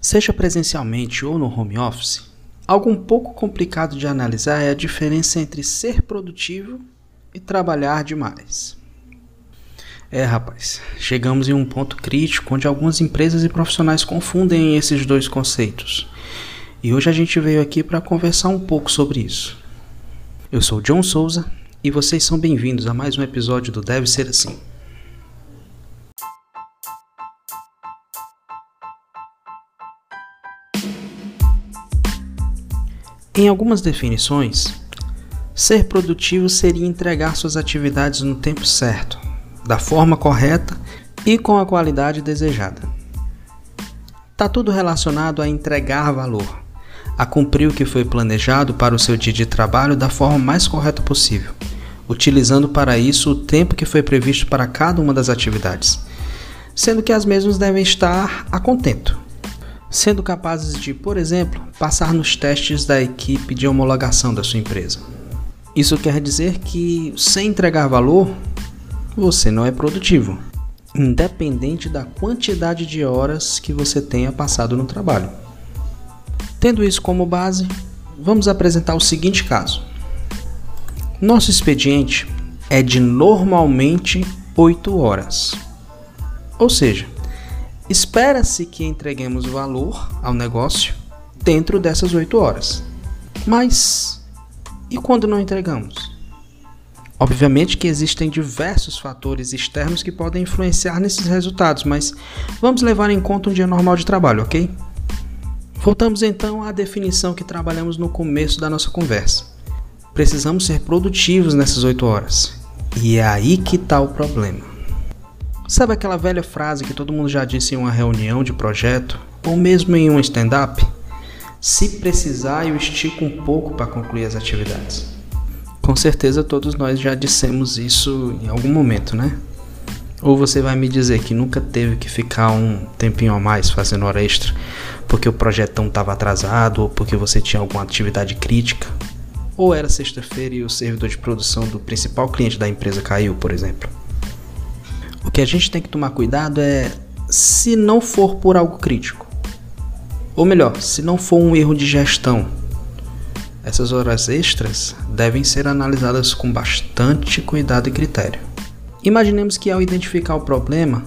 Seja presencialmente ou no home office, algo um pouco complicado de analisar é a diferença entre ser produtivo e trabalhar demais. É, rapaz, chegamos em um ponto crítico onde algumas empresas e profissionais confundem esses dois conceitos. E hoje a gente veio aqui para conversar um pouco sobre isso. Eu sou John Souza e vocês são bem-vindos a mais um episódio do Deve Ser Assim. Em algumas definições, ser produtivo seria entregar suas atividades no tempo certo, da forma correta e com a qualidade desejada. Está tudo relacionado a entregar valor, a cumprir o que foi planejado para o seu dia de trabalho da forma mais correta possível, utilizando para isso o tempo que foi previsto para cada uma das atividades, sendo que as mesmas devem estar a contento, sendo capazes de, por exemplo, passar nos testes da equipe de homologação da sua empresa. Isso quer dizer que, sem entregar valor, você não é produtivo, independente da quantidade de horas que você tenha passado no trabalho. Tendo isso como base, vamos apresentar o seguinte caso. Nosso expediente é de normalmente 8 horas. Ou seja, Espera-se que entreguemos valor ao negócio dentro dessas 8 horas. Mas e quando não entregamos? Obviamente que existem diversos fatores externos que podem influenciar nesses resultados, mas vamos levar em conta um dia normal de trabalho, ok? Voltamos então à definição que trabalhamos no começo da nossa conversa. Precisamos ser produtivos nessas 8 horas. E é aí que está o problema. Sabe aquela velha frase que todo mundo já disse em uma reunião de projeto ou mesmo em um stand-up? Se precisar, eu estico um pouco para concluir as atividades. Com certeza todos nós já dissemos isso em algum momento, né? Ou você vai me dizer que nunca teve que ficar um tempinho a mais fazendo hora extra porque o projetão estava atrasado ou porque você tinha alguma atividade crítica? Ou era sexta-feira e o servidor de produção do principal cliente da empresa caiu, por exemplo? O que a gente tem que tomar cuidado é se não for por algo crítico. Ou melhor, se não for um erro de gestão. Essas horas extras devem ser analisadas com bastante cuidado e critério. Imaginemos que ao identificar o problema,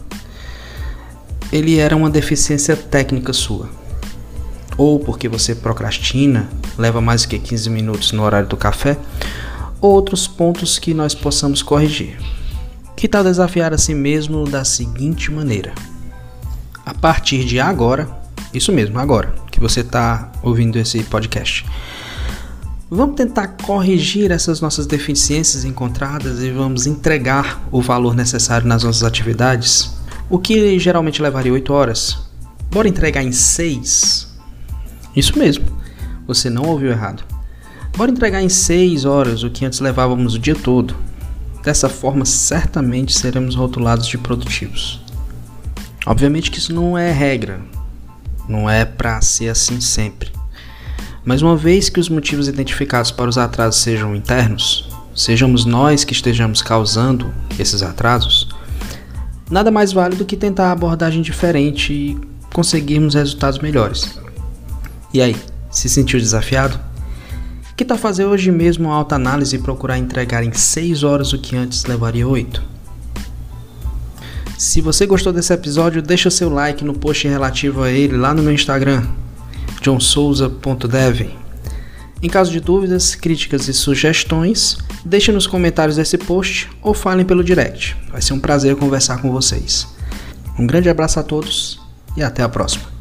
ele era uma deficiência técnica sua. Ou porque você procrastina, leva mais que 15 minutos no horário do café, ou outros pontos que nós possamos corrigir. Que tal desafiar a si mesmo da seguinte maneira? A partir de agora, isso mesmo, agora que você está ouvindo esse podcast, vamos tentar corrigir essas nossas deficiências encontradas e vamos entregar o valor necessário nas nossas atividades. O que geralmente levaria 8 horas, bora entregar em 6? Isso mesmo, você não ouviu errado. Bora entregar em 6 horas o que antes levávamos o dia todo. Dessa forma, certamente seremos rotulados de produtivos. Obviamente que isso não é regra, não é para ser assim sempre. Mas uma vez que os motivos identificados para os atrasos sejam internos, sejamos nós que estejamos causando esses atrasos, nada mais vale do que tentar abordagem diferente e conseguirmos resultados melhores. E aí, se sentiu desafiado? Que tal fazer hoje mesmo uma autoanálise e procurar entregar em 6 horas o que antes levaria 8? Se você gostou desse episódio, deixa seu like no post relativo a ele lá no meu Instagram, johnsouza.dev. Em caso de dúvidas, críticas e sugestões, deixe nos comentários desse post ou falem pelo direct. Vai ser um prazer conversar com vocês. Um grande abraço a todos e até a próxima.